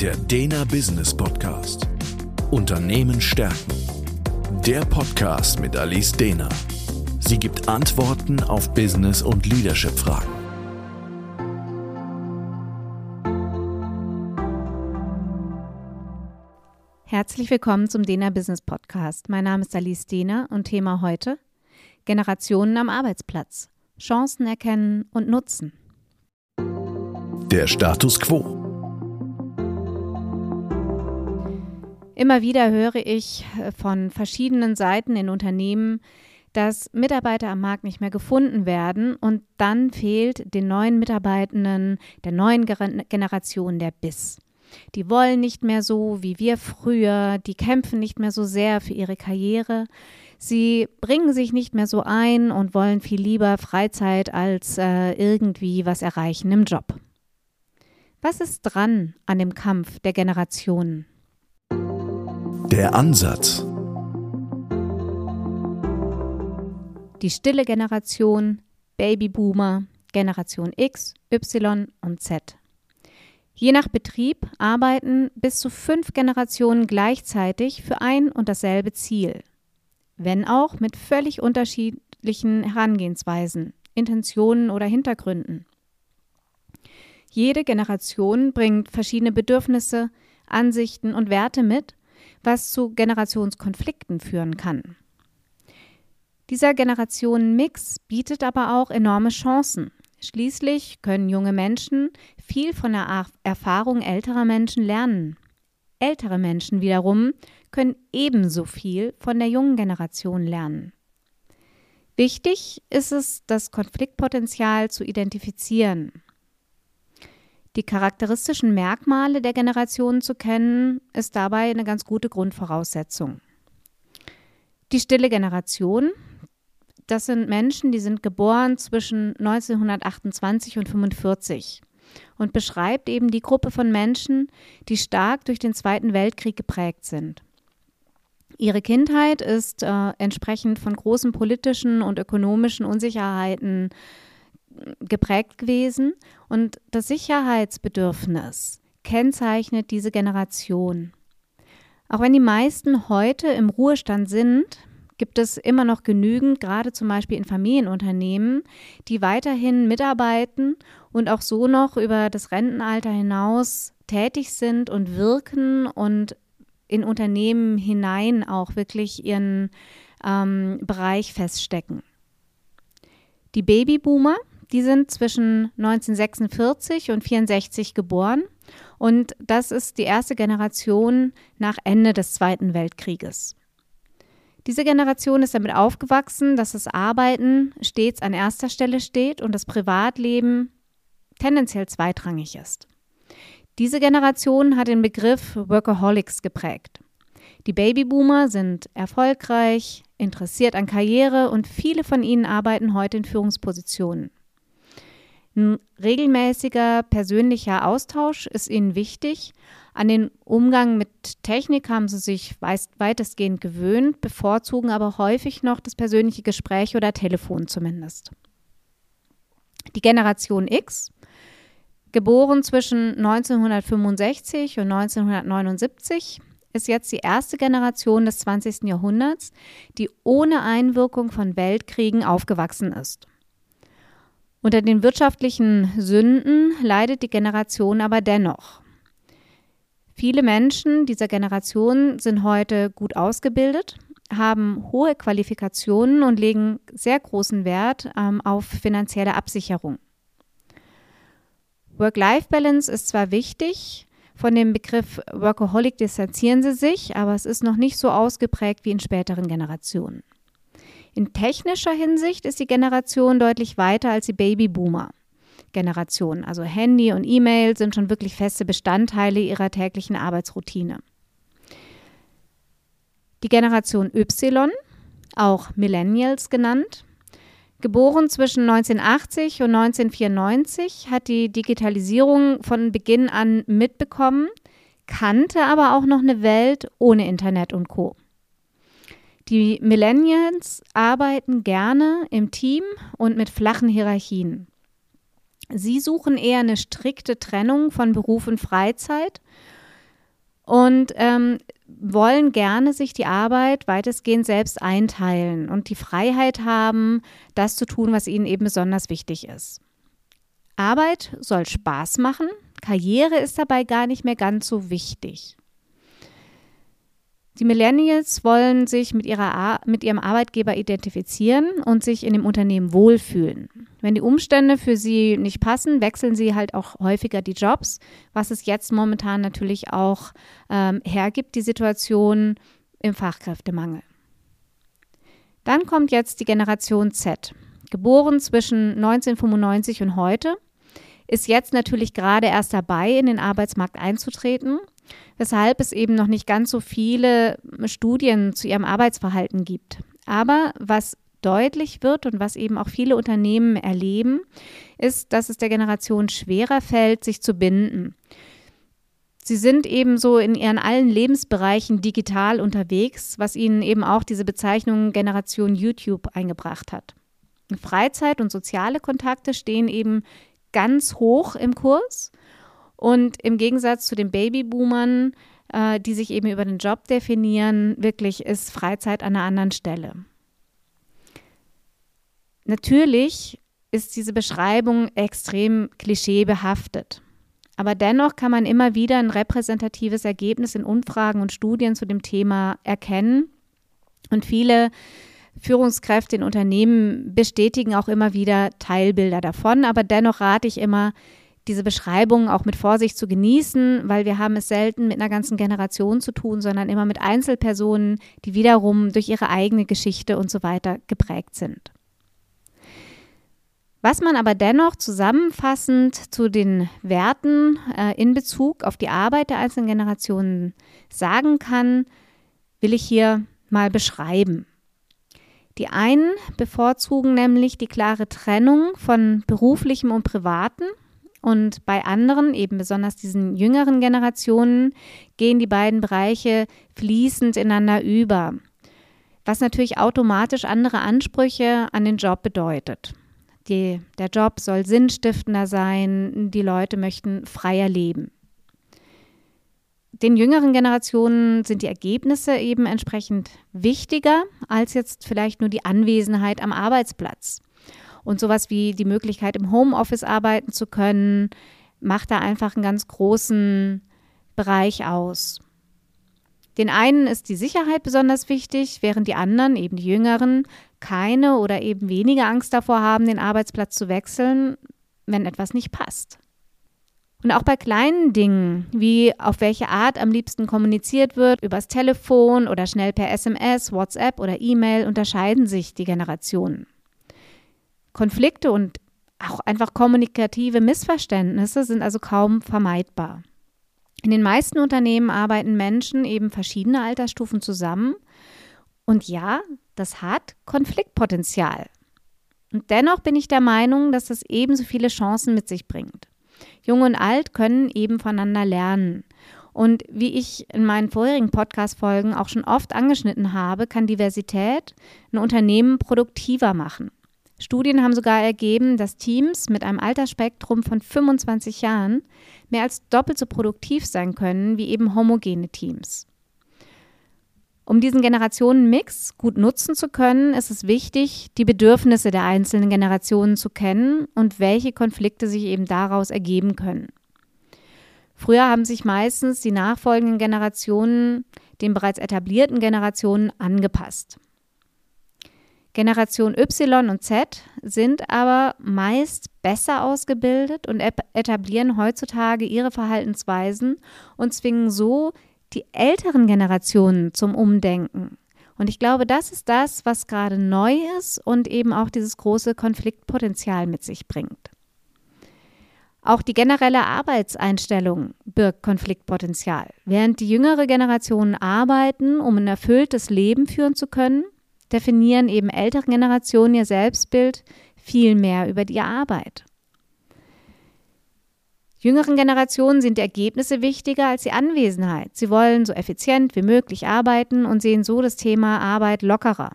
Der Dena Business Podcast. Unternehmen stärken. Der Podcast mit Alice Dena. Sie gibt Antworten auf Business- und Leadership-Fragen. Herzlich willkommen zum Dena Business Podcast. Mein Name ist Alice Dena und Thema heute Generationen am Arbeitsplatz. Chancen erkennen und nutzen. Der Status quo. Immer wieder höre ich äh, von verschiedenen Seiten in Unternehmen, dass Mitarbeiter am Markt nicht mehr gefunden werden und dann fehlt den neuen Mitarbeitenden der neuen Generation der Biss. Die wollen nicht mehr so wie wir früher, die kämpfen nicht mehr so sehr für ihre Karriere, sie bringen sich nicht mehr so ein und wollen viel lieber Freizeit als äh, irgendwie was erreichen im Job. Was ist dran an dem Kampf der Generationen? Der Ansatz. Die stille Generation, Babyboomer, Generation X, Y und Z. Je nach Betrieb arbeiten bis zu fünf Generationen gleichzeitig für ein und dasselbe Ziel, wenn auch mit völlig unterschiedlichen Herangehensweisen, Intentionen oder Hintergründen. Jede Generation bringt verschiedene Bedürfnisse, Ansichten und Werte mit was zu Generationskonflikten führen kann. Dieser Generationenmix bietet aber auch enorme Chancen. Schließlich können junge Menschen viel von der Erfahrung älterer Menschen lernen. Ältere Menschen wiederum können ebenso viel von der jungen Generation lernen. Wichtig ist es, das Konfliktpotenzial zu identifizieren die charakteristischen Merkmale der Generationen zu kennen, ist dabei eine ganz gute Grundvoraussetzung. Die stille Generation, das sind Menschen, die sind geboren zwischen 1928 und 1945 und beschreibt eben die Gruppe von Menschen, die stark durch den Zweiten Weltkrieg geprägt sind. Ihre Kindheit ist äh, entsprechend von großen politischen und ökonomischen Unsicherheiten geprägt gewesen und das Sicherheitsbedürfnis kennzeichnet diese Generation. Auch wenn die meisten heute im Ruhestand sind, gibt es immer noch genügend, gerade zum Beispiel in Familienunternehmen, die weiterhin mitarbeiten und auch so noch über das Rentenalter hinaus tätig sind und wirken und in Unternehmen hinein auch wirklich ihren ähm, Bereich feststecken. Die Babyboomer, die sind zwischen 1946 und 64 geboren und das ist die erste Generation nach Ende des Zweiten Weltkrieges. Diese Generation ist damit aufgewachsen, dass das Arbeiten stets an erster Stelle steht und das Privatleben tendenziell zweitrangig ist. Diese Generation hat den Begriff Workaholics geprägt. Die Babyboomer sind erfolgreich, interessiert an Karriere und viele von ihnen arbeiten heute in Führungspositionen. Ein regelmäßiger persönlicher Austausch ist ihnen wichtig. An den Umgang mit Technik haben sie sich weitestgehend gewöhnt, bevorzugen aber häufig noch das persönliche Gespräch oder Telefon zumindest. Die Generation X, geboren zwischen 1965 und 1979, ist jetzt die erste Generation des 20. Jahrhunderts, die ohne Einwirkung von Weltkriegen aufgewachsen ist. Unter den wirtschaftlichen Sünden leidet die Generation aber dennoch. Viele Menschen dieser Generation sind heute gut ausgebildet, haben hohe Qualifikationen und legen sehr großen Wert ähm, auf finanzielle Absicherung. Work-Life-Balance ist zwar wichtig, von dem Begriff Workaholic distanzieren sie sich, aber es ist noch nicht so ausgeprägt wie in späteren Generationen. In technischer Hinsicht ist die Generation deutlich weiter als die Babyboomer. Generation. Also Handy und E-Mail sind schon wirklich feste Bestandteile ihrer täglichen Arbeitsroutine. Die Generation Y, auch Millennials genannt, geboren zwischen 1980 und 1994, hat die Digitalisierung von Beginn an mitbekommen, kannte aber auch noch eine Welt ohne Internet und Co. Die Millennials arbeiten gerne im Team und mit flachen Hierarchien. Sie suchen eher eine strikte Trennung von Beruf und Freizeit und ähm, wollen gerne sich die Arbeit weitestgehend selbst einteilen und die Freiheit haben, das zu tun, was ihnen eben besonders wichtig ist. Arbeit soll Spaß machen, Karriere ist dabei gar nicht mehr ganz so wichtig. Die Millennials wollen sich mit, ihrer mit ihrem Arbeitgeber identifizieren und sich in dem Unternehmen wohlfühlen. Wenn die Umstände für sie nicht passen, wechseln sie halt auch häufiger die Jobs, was es jetzt momentan natürlich auch ähm, hergibt, die Situation im Fachkräftemangel. Dann kommt jetzt die Generation Z, geboren zwischen 1995 und heute, ist jetzt natürlich gerade erst dabei, in den Arbeitsmarkt einzutreten weshalb es eben noch nicht ganz so viele Studien zu ihrem Arbeitsverhalten gibt. Aber was deutlich wird und was eben auch viele Unternehmen erleben, ist, dass es der Generation schwerer fällt, sich zu binden. Sie sind eben so in ihren allen Lebensbereichen digital unterwegs, was ihnen eben auch diese Bezeichnung Generation YouTube eingebracht hat. Freizeit und soziale Kontakte stehen eben ganz hoch im Kurs und im Gegensatz zu den Babyboomern, äh, die sich eben über den Job definieren, wirklich ist Freizeit an einer anderen Stelle. Natürlich ist diese Beschreibung extrem klischeebehaftet. Aber dennoch kann man immer wieder ein repräsentatives Ergebnis in Umfragen und Studien zu dem Thema erkennen. Und viele Führungskräfte in Unternehmen bestätigen auch immer wieder Teilbilder davon. Aber dennoch rate ich immer, diese Beschreibung auch mit Vorsicht zu genießen, weil wir haben es selten mit einer ganzen Generation zu tun, sondern immer mit Einzelpersonen, die wiederum durch ihre eigene Geschichte und so weiter geprägt sind. Was man aber dennoch zusammenfassend zu den Werten äh, in Bezug auf die Arbeit der einzelnen Generationen sagen kann, will ich hier mal beschreiben. Die einen bevorzugen nämlich die klare Trennung von beruflichem und privatem und bei anderen, eben besonders diesen jüngeren Generationen, gehen die beiden Bereiche fließend ineinander über, was natürlich automatisch andere Ansprüche an den Job bedeutet. Die, der Job soll sinnstiftender sein, die Leute möchten freier leben. Den jüngeren Generationen sind die Ergebnisse eben entsprechend wichtiger als jetzt vielleicht nur die Anwesenheit am Arbeitsplatz. Und sowas wie die Möglichkeit, im Homeoffice arbeiten zu können, macht da einfach einen ganz großen Bereich aus. Den einen ist die Sicherheit besonders wichtig, während die anderen, eben die Jüngeren, keine oder eben weniger Angst davor haben, den Arbeitsplatz zu wechseln, wenn etwas nicht passt. Und auch bei kleinen Dingen, wie auf welche Art am liebsten kommuniziert wird, übers Telefon oder schnell per SMS, WhatsApp oder E-Mail, unterscheiden sich die Generationen. Konflikte und auch einfach kommunikative Missverständnisse sind also kaum vermeidbar. In den meisten Unternehmen arbeiten Menschen eben verschiedener Altersstufen zusammen. Und ja, das hat Konfliktpotenzial. Und dennoch bin ich der Meinung, dass das ebenso viele Chancen mit sich bringt. Jung und alt können eben voneinander lernen. Und wie ich in meinen vorherigen Podcast-Folgen auch schon oft angeschnitten habe, kann Diversität ein Unternehmen produktiver machen. Studien haben sogar ergeben, dass Teams mit einem Altersspektrum von 25 Jahren mehr als doppelt so produktiv sein können wie eben homogene Teams. Um diesen Generationenmix gut nutzen zu können, ist es wichtig, die Bedürfnisse der einzelnen Generationen zu kennen und welche Konflikte sich eben daraus ergeben können. Früher haben sich meistens die nachfolgenden Generationen den bereits etablierten Generationen angepasst. Generation Y und Z sind aber meist besser ausgebildet und etablieren heutzutage ihre Verhaltensweisen und zwingen so die älteren Generationen zum Umdenken. Und ich glaube, das ist das, was gerade neu ist und eben auch dieses große Konfliktpotenzial mit sich bringt. Auch die generelle Arbeitseinstellung birgt Konfliktpotenzial. Während die jüngere Generationen arbeiten, um ein erfülltes Leben führen zu können, definieren eben ältere Generationen ihr Selbstbild viel mehr über die Arbeit. Jüngeren Generationen sind die Ergebnisse wichtiger als die Anwesenheit. Sie wollen so effizient wie möglich arbeiten und sehen so das Thema Arbeit lockerer.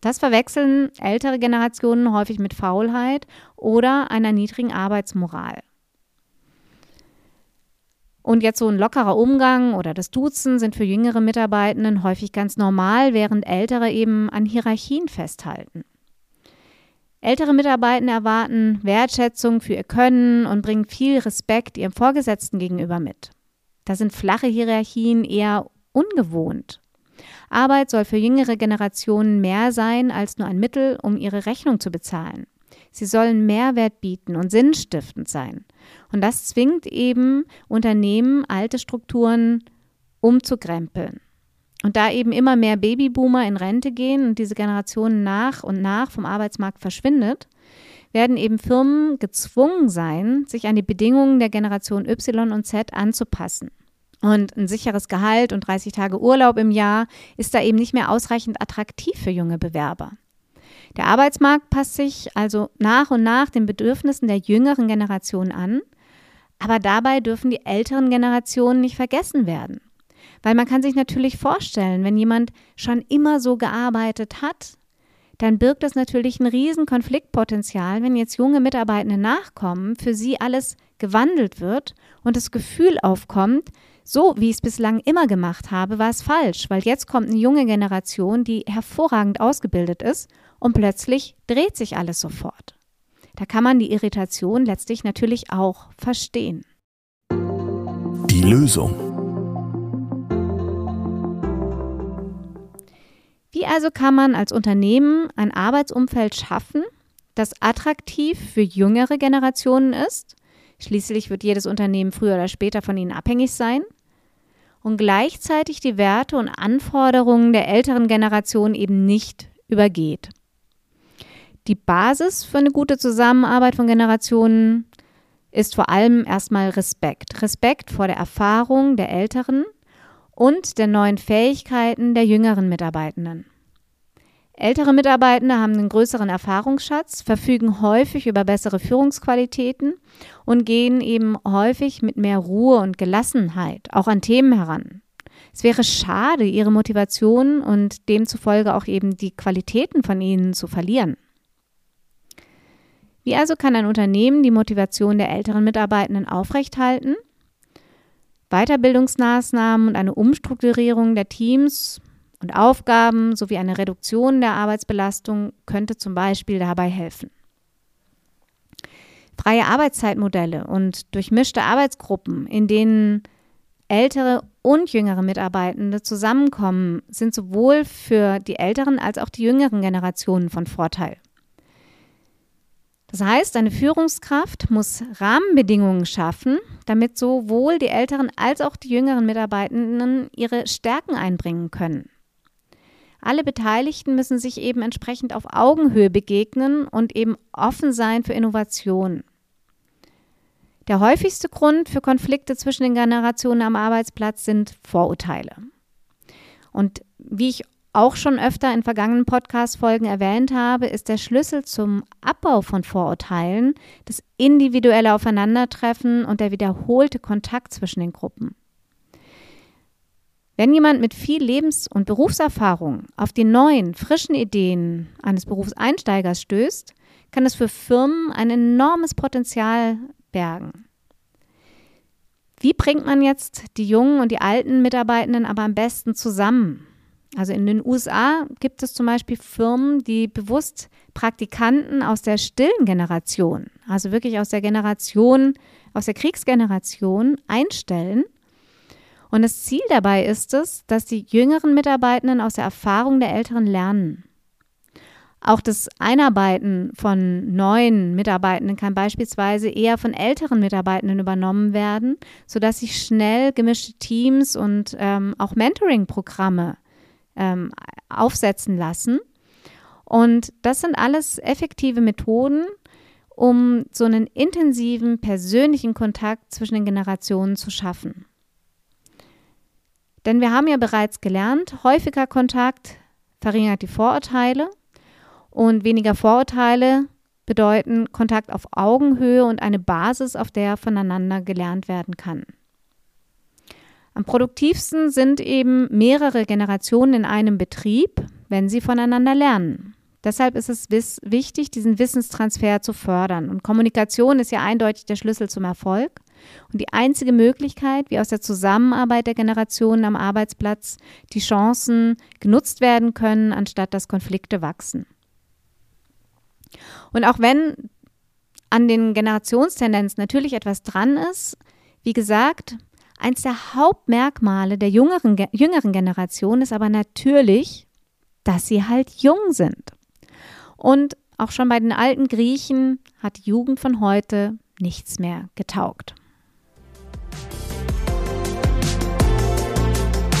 Das verwechseln ältere Generationen häufig mit Faulheit oder einer niedrigen Arbeitsmoral. Und jetzt so ein lockerer Umgang oder das Duzen sind für jüngere Mitarbeitenden häufig ganz normal, während ältere eben an Hierarchien festhalten. Ältere Mitarbeitende erwarten Wertschätzung für ihr Können und bringen viel Respekt ihrem Vorgesetzten gegenüber mit. Da sind flache Hierarchien eher ungewohnt. Arbeit soll für jüngere Generationen mehr sein als nur ein Mittel, um ihre Rechnung zu bezahlen. Sie sollen Mehrwert bieten und sinnstiftend sein. Und das zwingt eben Unternehmen, alte Strukturen umzukrempeln. Und da eben immer mehr Babyboomer in Rente gehen und diese Generation nach und nach vom Arbeitsmarkt verschwindet, werden eben Firmen gezwungen sein, sich an die Bedingungen der Generation Y und Z anzupassen. Und ein sicheres Gehalt und 30 Tage Urlaub im Jahr ist da eben nicht mehr ausreichend attraktiv für junge Bewerber. Der Arbeitsmarkt passt sich also nach und nach den Bedürfnissen der jüngeren Generation an, aber dabei dürfen die älteren Generationen nicht vergessen werden. Weil man kann sich natürlich vorstellen, wenn jemand schon immer so gearbeitet hat, dann birgt das natürlich ein riesen Konfliktpotenzial, wenn jetzt junge Mitarbeitende nachkommen, für sie alles gewandelt wird und das Gefühl aufkommt, so wie ich es bislang immer gemacht habe, war es falsch, weil jetzt kommt eine junge Generation, die hervorragend ausgebildet ist und plötzlich dreht sich alles sofort. Da kann man die Irritation letztlich natürlich auch verstehen. Die Lösung. Wie also kann man als Unternehmen ein Arbeitsumfeld schaffen, das attraktiv für jüngere Generationen ist? Schließlich wird jedes Unternehmen früher oder später von ihnen abhängig sein. Und gleichzeitig die Werte und Anforderungen der älteren Generation eben nicht übergeht. Die Basis für eine gute Zusammenarbeit von Generationen ist vor allem erstmal Respekt. Respekt vor der Erfahrung der Älteren und der neuen Fähigkeiten der jüngeren Mitarbeitenden. Ältere Mitarbeitende haben einen größeren Erfahrungsschatz, verfügen häufig über bessere Führungsqualitäten und gehen eben häufig mit mehr Ruhe und Gelassenheit auch an Themen heran. Es wäre schade, ihre Motivation und demzufolge auch eben die Qualitäten von ihnen zu verlieren. Wie also kann ein Unternehmen die Motivation der älteren Mitarbeitenden aufrechthalten? Weiterbildungsmaßnahmen und eine Umstrukturierung der Teams und Aufgaben sowie eine Reduktion der Arbeitsbelastung könnte zum Beispiel dabei helfen. Freie Arbeitszeitmodelle und durchmischte Arbeitsgruppen, in denen ältere und jüngere Mitarbeitende zusammenkommen, sind sowohl für die älteren als auch die jüngeren Generationen von Vorteil. Das heißt, eine Führungskraft muss Rahmenbedingungen schaffen, damit sowohl die älteren als auch die jüngeren Mitarbeitenden ihre Stärken einbringen können. Alle Beteiligten müssen sich eben entsprechend auf Augenhöhe begegnen und eben offen sein für Innovation. Der häufigste Grund für Konflikte zwischen den Generationen am Arbeitsplatz sind Vorurteile. Und wie ich auch schon öfter in vergangenen Podcast-Folgen erwähnt habe, ist der Schlüssel zum Abbau von Vorurteilen das individuelle Aufeinandertreffen und der wiederholte Kontakt zwischen den Gruppen. Wenn jemand mit viel Lebens- und Berufserfahrung auf die neuen, frischen Ideen eines Berufseinsteigers stößt, kann es für Firmen ein enormes Potenzial bergen. Wie bringt man jetzt die jungen und die alten Mitarbeitenden aber am besten zusammen? Also in den USA gibt es zum Beispiel Firmen, die bewusst Praktikanten aus der stillen Generation, also wirklich aus der Generation, aus der Kriegsgeneration einstellen. Und das Ziel dabei ist es, dass die jüngeren Mitarbeitenden aus der Erfahrung der Älteren lernen. Auch das Einarbeiten von neuen Mitarbeitenden kann beispielsweise eher von älteren Mitarbeitenden übernommen werden, sodass sich schnell gemischte Teams und ähm, auch Mentoring-Programme ähm, aufsetzen lassen. Und das sind alles effektive Methoden, um so einen intensiven persönlichen Kontakt zwischen den Generationen zu schaffen. Denn wir haben ja bereits gelernt, häufiger Kontakt verringert die Vorurteile und weniger Vorurteile bedeuten Kontakt auf Augenhöhe und eine Basis, auf der voneinander gelernt werden kann. Am produktivsten sind eben mehrere Generationen in einem Betrieb, wenn sie voneinander lernen. Deshalb ist es wichtig, diesen Wissenstransfer zu fördern. Und Kommunikation ist ja eindeutig der Schlüssel zum Erfolg. Und die einzige Möglichkeit, wie aus der Zusammenarbeit der Generationen am Arbeitsplatz die Chancen genutzt werden können, anstatt dass Konflikte wachsen. Und auch wenn an den Generationstendenzen natürlich etwas dran ist, wie gesagt, eins der Hauptmerkmale der jüngeren, jüngeren Generation ist aber natürlich, dass sie halt jung sind. Und auch schon bei den alten Griechen hat die Jugend von heute nichts mehr getaugt.